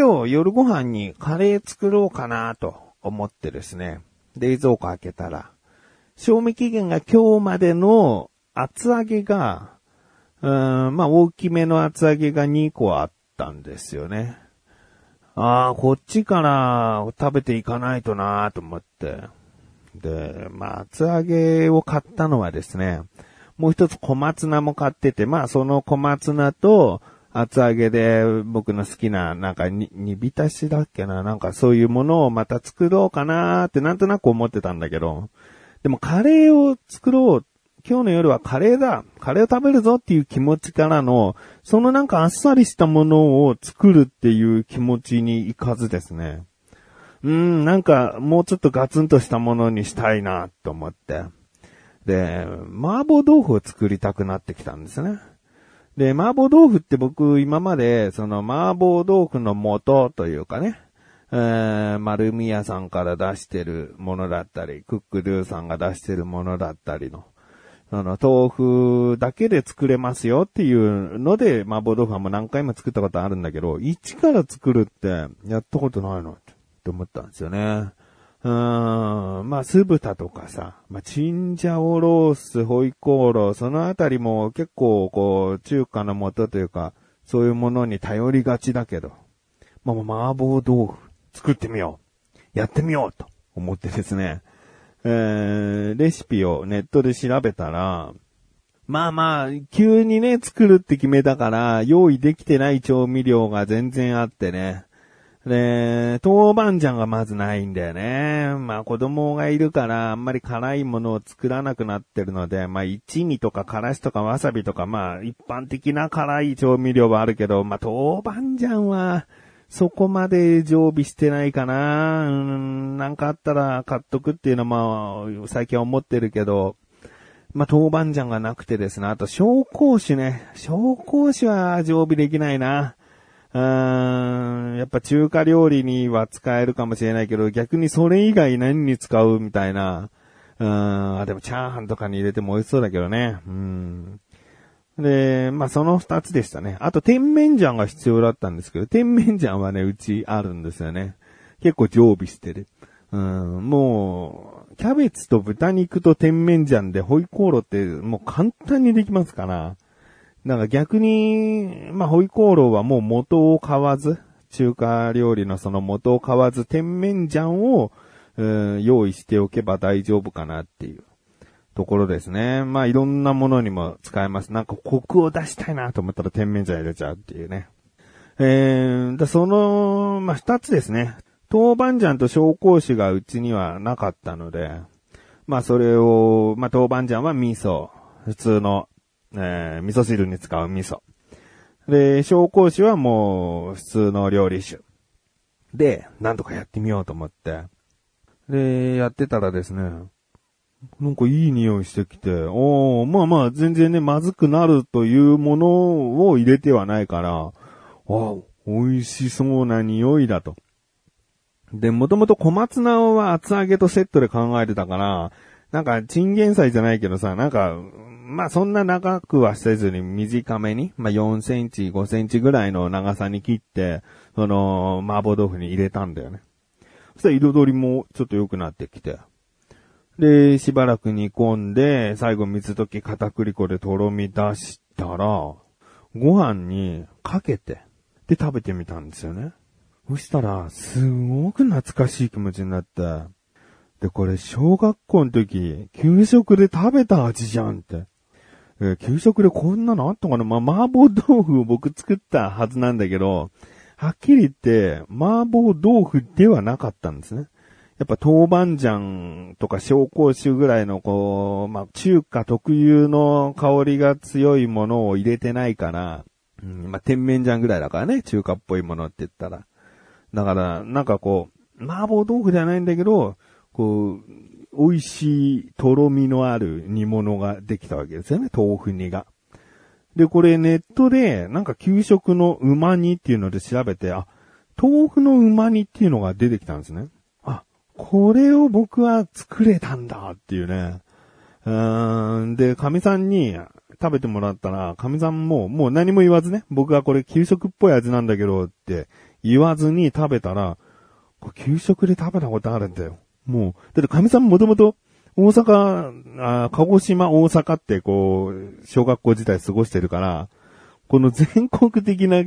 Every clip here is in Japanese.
今日夜ご飯にカレー作ろうかなと思ってですね、冷蔵庫開けたら、賞味期限が今日までの厚揚げが、うーん、まあ大きめの厚揚げが2個あったんですよね。ああ、こっちから食べていかないとなと思って。で、まあ厚揚げを買ったのはですね、もう一つ小松菜も買ってて、まあその小松菜と厚揚げで僕の好きな、なんかに、煮浸しだっけな、なんかそういうものをまた作ろうかなってなんとなく思ってたんだけど、でもカレーを作ろう、今日の夜はカレーだ、カレーを食べるぞっていう気持ちからの、そのなんかあっさりしたものを作るっていう気持ちにいかずですね。うん、なんかもうちょっとガツンとしたものにしたいなと思って。で、麻婆豆腐を作りたくなってきたんですね。で、麻婆豆腐って僕今までその麻婆豆腐の素というかね、えー、丸宮屋さんから出してるものだったり、クックルーさんが出してるものだったりの、その豆腐だけで作れますよっていうので、麻婆豆腐はもう何回も作ったことあるんだけど、一から作るってやったことないのって思ったんですよね。うん、まあ、酢豚とかさ、まあ、チンジャオロース、ホイコーロー、そのあたりも結構、こう、中華の素というか、そういうものに頼りがちだけど、まあ、まあ麻婆豆腐、作ってみよう。やってみようと思ってですね、えー、レシピをネットで調べたら、まあまあ、急にね、作るって決めたから、用意できてない調味料が全然あってね。で、豆板醤がまずないんだよね。まあ子供がいるからあんまり辛いものを作らなくなってるので、まあ一味とかからしとかわさびとかまあ一般的な辛い調味料はあるけど、まあ豆板醤はそこまで常備してないかな。うん、なんかあったら買っとくっていうのはまあ最近は思ってるけど、まあ、豆板醤がなくてですね。あと、紹興酒ね。紹興酒は常備できないな。うーん、やっぱ中華料理には使えるかもしれないけど、逆にそれ以外何に使うみたいな。うーん、あでもチャーハンとかに入れても美味しそうだけどね。うん。で、まあ、その二つでしたね。あと、甜麺醤が必要だったんですけど、甜麺醤はね、うちあるんですよね。結構常備してる。うん、もう、キャベツと豚肉と甜麺醤でホイコーロってもう簡単にできますから。だから逆に、まあ、ホイコーローはもう元を買わず、中華料理のその元を買わず、甜麺醤を、うん用意しておけば大丈夫かなっていうところですね。まあ、いろんなものにも使えます。なんかコクを出したいなと思ったら甜麺醤入れちゃうっていうね。えー、だその、まあ、二つですね。豆板醤と紹興酒がうちにはなかったので、まあそれを、まあ豆板醤は味噌、普通の、えー、味噌汁に使う味噌。で、紹興酒はもう普通の料理酒。で、なんとかやってみようと思って。で、やってたらですね、なんかいい匂いしてきて、おー、まあまあ全然ね、まずくなるというものを入れてはないから、あ美味しそうな匂いだと。で、もともと小松菜は厚揚げとセットで考えてたから、なんか、チンゲン菜じゃないけどさ、なんか、まあそんな長くはせずに短めに、まあ4センチ、5センチぐらいの長さに切って、その、麻婆豆腐に入れたんだよね。そしたら彩りもちょっと良くなってきて。で、しばらく煮込んで、最後水溶き片栗粉でとろみ出したら、ご飯にかけて、で食べてみたんですよね。そしたら、すごく懐かしい気持ちになって。で、これ、小学校の時、給食で食べた味じゃんって。えー給食でこんなのあったかな？まあ、麻婆豆腐を僕作ったはずなんだけど、はっきり言って、麻婆豆腐ではなかったんですね。やっぱ豆板醤とか紹興酒ぐらいのこう、まあ、中華特有の香りが強いものを入れてないから、うん、まあ、甜麺醤ぐらいだからね、中華っぽいものって言ったら。だから、なんかこう、麻婆豆腐じゃないんだけど、こう、美味しいとろみのある煮物ができたわけですよね、豆腐煮が。で、これネットで、なんか給食の旨煮っていうので調べて、あ、豆腐の旨煮っていうのが出てきたんですね。あ、これを僕は作れたんだっていうね。うーん、で、神さんに、食べてもらったら、神さんももう何も言わずね、僕がこれ給食っぽい味なんだけどって言わずに食べたら、給食で食べたことあるんだよ。もう、だって神さんもともと大阪、あ鹿児島、大阪ってこう、小学校時代過ごしてるから、この全国的な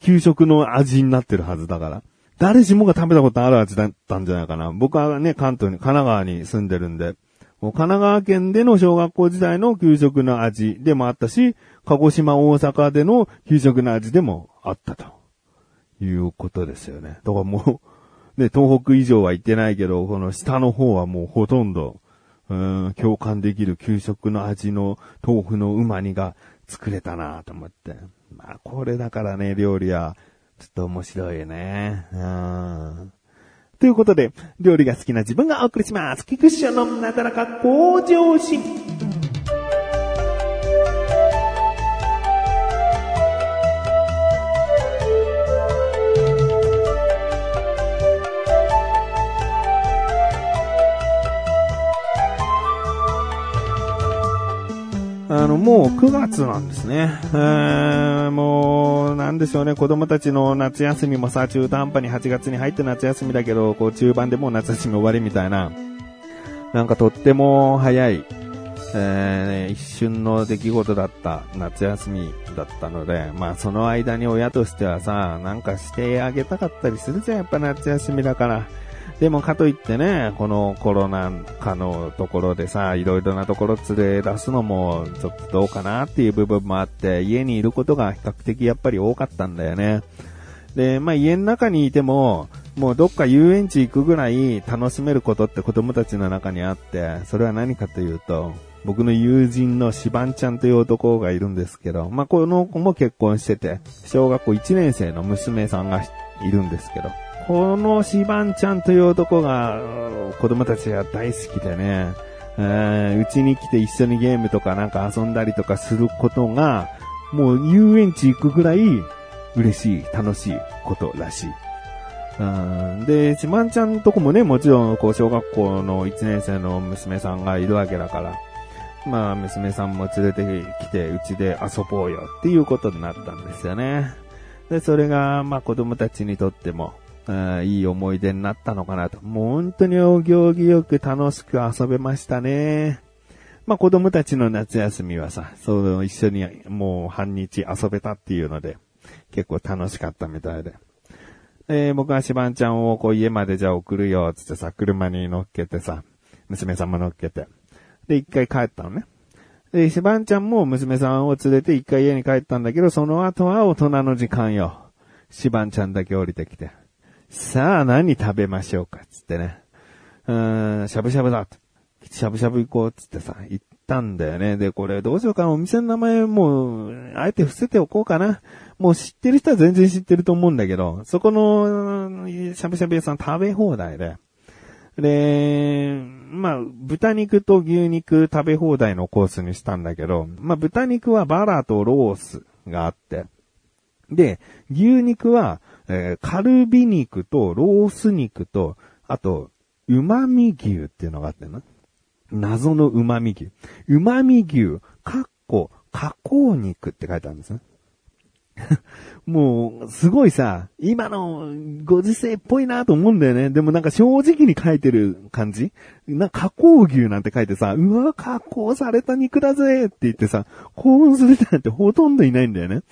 給食の味になってるはずだから。誰しもが食べたことある味だったんじゃないかな。僕はね、関東に、神奈川に住んでるんで、神奈川県での小学校時代の給食の味でもあったし、鹿児島、大阪での給食の味でもあったと。いうことですよね。だからもう、ね、東北以上は行ってないけど、この下の方はもうほとんど、うん、共感できる給食の味の豆腐の旨煮が作れたなと思って。まあ、これだからね、料理は、ちょっと面白いね。うん。ということで、料理が好きな自分がお送りします。菊池のなだらか向上心。の、もう9月なんですね。えー、もう、なんでしょうね、子供たちの夏休みもさ、中途半端に8月に入って夏休みだけど、こう中盤でもう夏休み終わりみたいな、なんかとっても早い、えー、一瞬の出来事だった夏休みだったので、まあその間に親としてはさ、なんかしてあげたかったりするじゃん、やっぱ夏休みだから。でもかといってね、このコロナ禍のところでさ、いろいろなところ連れ出すのもちょっとどうかなっていう部分もあって、家にいることが比較的やっぱり多かったんだよね。で、まあ家の中にいても、もうどっか遊園地行くぐらい楽しめることって子供たちの中にあって、それは何かというと、僕の友人のシバンちゃんという男がいるんですけど、まあこの子も結婚してて、小学校1年生の娘さんがいるんですけど、このシバンちゃんという男が、子供たちが大好きでね、うちに来て一緒にゲームとかなんか遊んだりとかすることが、もう遊園地行くぐらい嬉しい、楽しいことらしい。で、シバンちゃんとこもね、もちろん、こう、小学校の1年生の娘さんがいるわけだから、まあ、娘さんも連れてきて、うちで遊ぼうよっていうことになったんですよね。で、それが、まあ、子供たちにとっても、いい思い出になったのかなと。もう本当にお行儀よく楽しく遊べましたね。まあ子供たちの夏休みはさ、そう一緒にもう半日遊べたっていうので、結構楽しかったみたいで。えー、僕はシバンちゃんをこう家までじゃあ送るよ、つってさ、車に乗っけてさ、娘さんも乗っけて。で、一回帰ったのね。で、シバンちゃんも娘さんを連れて一回家に帰ったんだけど、その後は大人の時間よ。シバンちゃんだけ降りてきて。さあ何食べましょうかつってね。うーん、しゃぶしゃぶだ。しゃぶしゃぶ行こうつってさ、行ったんだよね。で、これどうしようかな。お店の名前もう、あえて伏せておこうかな。もう知ってる人は全然知ってると思うんだけど、そこの、しゃぶしゃぶ屋さん食べ放題で。で、まあ、豚肉と牛肉食べ放題のコースにしたんだけど、まあ、豚肉はバラとロースがあって、で、牛肉は、えー、カルビ肉とロース肉と、あと、旨味牛っていうのがあってな。謎の旨味牛。旨味牛、かっこ、加工肉って書いてあるんですね。もう、すごいさ、今のご時世っぽいなと思うんだよね。でもなんか正直に書いてる感じな、加工牛なんて書いてさ、うわ、加工された肉だぜって言ってさ、興奮する人なんてほとんどいないんだよね。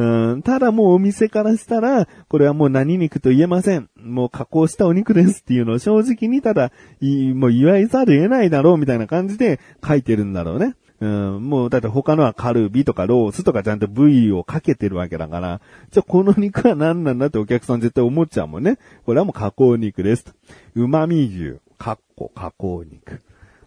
うん、ただもうお店からしたら、これはもう何肉と言えません。もう加工したお肉ですっていうのを正直にただ、もう言わざる得ないだろうみたいな感じで書いてるんだろうね。うん、もう、だって他のはカルビとかロースとかちゃんと部位をかけてるわけだから、じゃあこの肉は何なんだってお客さん絶対思っちゃうもんね。これはもう加工肉ですと。旨味牛、かっこ加工肉。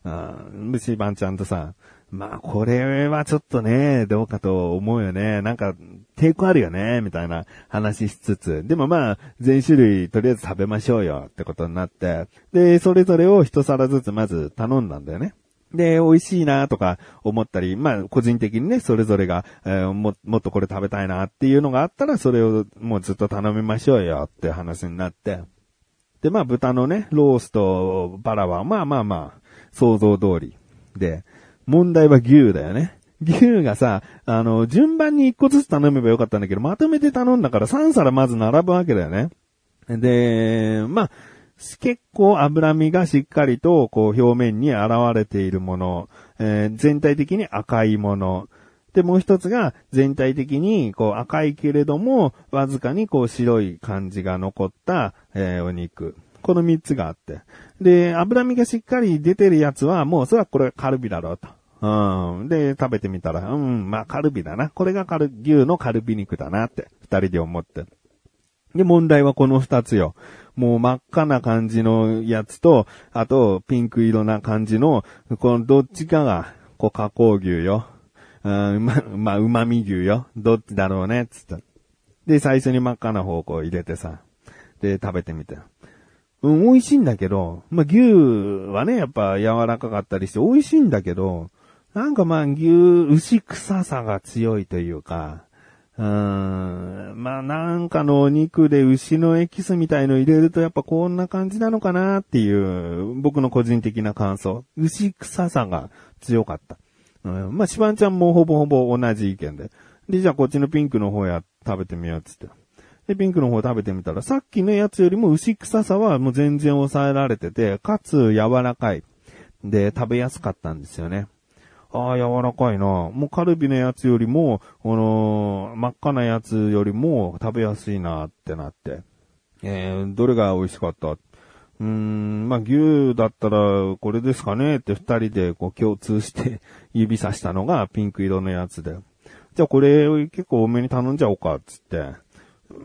うん、虫番ちゃんとさ、まあ、これはちょっとね、どうかと思うよね。なんか、抵抗あるよね、みたいな話しつつ。でもまあ、全種類とりあえず食べましょうよってことになって。で、それぞれを一皿ずつまず頼んだんだよね。で、美味しいなとか思ったり、まあ、個人的にね、それぞれが、えー、も、もっとこれ食べたいなっていうのがあったら、それをもうずっと頼みましょうよって話になって。で、まあ、豚のね、ロースとバラは、まあまあまあ、想像通り。で、問題は牛だよね。牛がさ、あの、順番に一個ずつ頼めばよかったんだけど、まとめて頼んだから3皿まず並ぶわけだよね。で、まあ、結構脂身がしっかりと、こう、表面に現れているもの、えー、全体的に赤いもの、で、もう一つが全体的にこう赤いけれども、わずかにこう白い感じが残った、えー、お肉。この三つがあって。で、脂身がしっかり出てるやつは、もうそれはこれカルビだろうと。うん。で、食べてみたら、うん、まあカルビだな。これがカル、牛のカルビ肉だなって、二人で思って。で、問題はこの二つよ。もう真っ赤な感じのやつと、あと、ピンク色な感じの、このどっちかが、こう、加工牛よ。うん、ま、まあ、旨味牛よ。どっちだろうね、つって。で、最初に真っ赤な方向入れてさ。で、食べてみて。うん、美味しいんだけど、まあ、牛はね、やっぱ柔らかかったりして美味しいんだけど、なんかまあ、牛、牛臭さが強いというか、うーん、まあなんかのお肉で牛のエキスみたいの入れるとやっぱこんな感じなのかなっていう僕の個人的な感想。牛臭さが強かった。うん、まあ、シバンちゃんもほぼほぼ同じ意見で。で、じゃあこっちのピンクの方や食べてみようっつって。で、ピンクの方食べてみたら、さっきのやつよりも牛臭さはもう全然抑えられてて、かつ柔らかい。で、食べやすかったんですよね。ああ、柔らかいな。もうカルビのやつよりも、この、真っ赤なやつよりも食べやすいなってなって。えー、どれが美味しかった？うーん、まあ、牛だったらこれですかねって二人でこう共通して 指さしたのがピンク色のやつで。じゃあこれ結構多めに頼んじゃおうか、つって。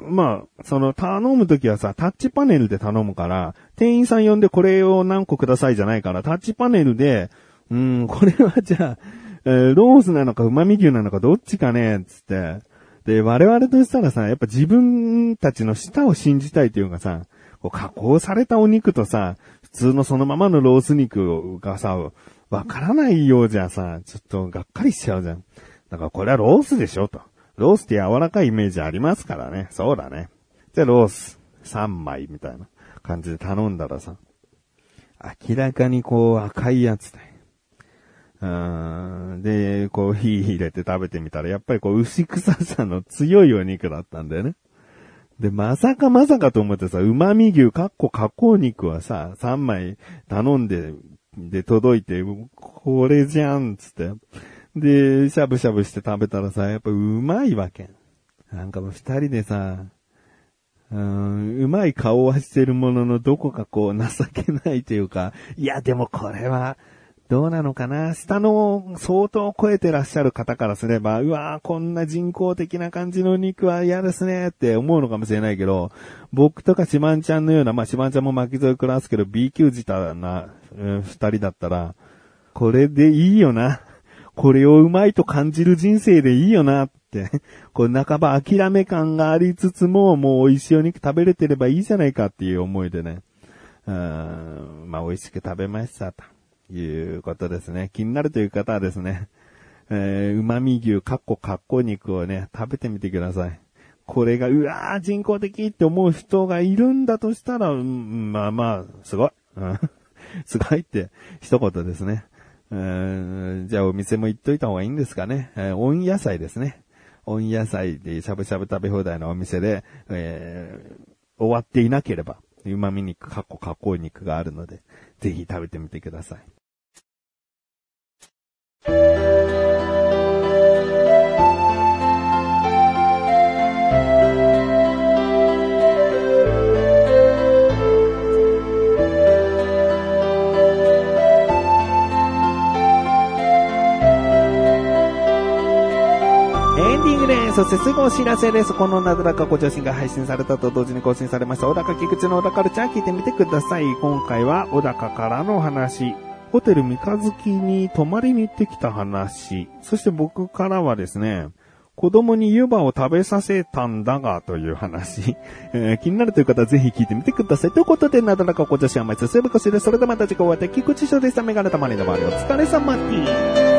まあ、その頼むときはさ、タッチパネルで頼むから、店員さん呼んでこれを何個くださいじゃないから、タッチパネルで、うん、これはじゃあ、えー、ロースなのか旨味牛なのかどっちかね、つって。で、我々としたらさ、やっぱ自分たちの舌を信じたいというかさ、こう加工されたお肉とさ、普通のそのままのロース肉がさ、わからないようじゃさ、ちょっとがっかりしちゃうじゃん。だからこれはロースでしょと。ロースって柔らかいイメージありますからね。そうだね。じゃあロース3枚みたいな感じで頼んだらさ、明らかにこう赤いやつだよ。うん。で、こう火入れて食べてみたら、やっぱりこう牛臭さの強いお肉だったんだよね。で、まさかまさかと思ってさ、旨味牛、かっこ加工肉はさ、3枚頼んで、で、届いて、これじゃん、つって。で、しゃぶしゃぶして食べたらさ、やっぱうまいわけ。なんかもう二人でさ、うん、うまい顔はしてるもののどこかこう情けないというか、いやでもこれは、どうなのかな？下の相当超えてらっしゃる方からすれば、うわーこんな人工的な感じの肉は嫌ですねって思うのかもしれないけど、僕とかシマンちゃんのような、まあシマンちゃんも巻き添え食らすけど B 級舌な、うん、二人だったら、これでいいよな。これをうまいと感じる人生でいいよなって。これ半ば諦め感がありつつも、もう美味しいお肉食べれてればいいじゃないかっていう思いでね。うん、まあ美味しく食べましたと。いうことですね。気になるという方はですね、えー、旨味牛、かっこかっこ肉をね、食べてみてください。これが、うわー、人工的って思う人がいるんだとしたら、うん、まあまあ、すごい。すごいって、一言ですね。じゃあお店も行っといた方がいいんですかね。えー、温野菜ですね。温野菜でしゃぶしゃぶ食べ放題のお店で、えー、終わっていなければ、旨味肉、かっこ加工肉があるので、ぜひ食べてみてください。そしてすぐお知らせです。このなだらかご女子が配信されたと同時に更新されました小高菊池の小高カルチャー聞いてみてください。今回は小高からのお話。ホテル三日月に泊まりに行ってきた話。そして僕からはですね、子供に湯葉を食べさせたんだが、という話。えー、気になるという方はぜひ聞いてみてください。ということで、なだらかご女子は毎日すべこしです、それではまた次回お会いで、菊池翔でした。メガネたまりの周りお疲れ様です。